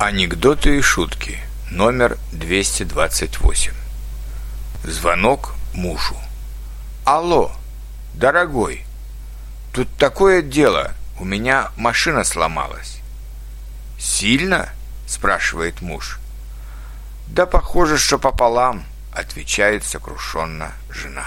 Анекдоты и шутки. Номер 228. Звонок мужу. Алло, дорогой, тут такое дело, у меня машина сломалась. Сильно? спрашивает муж. Да похоже, что пополам, отвечает сокрушенно жена.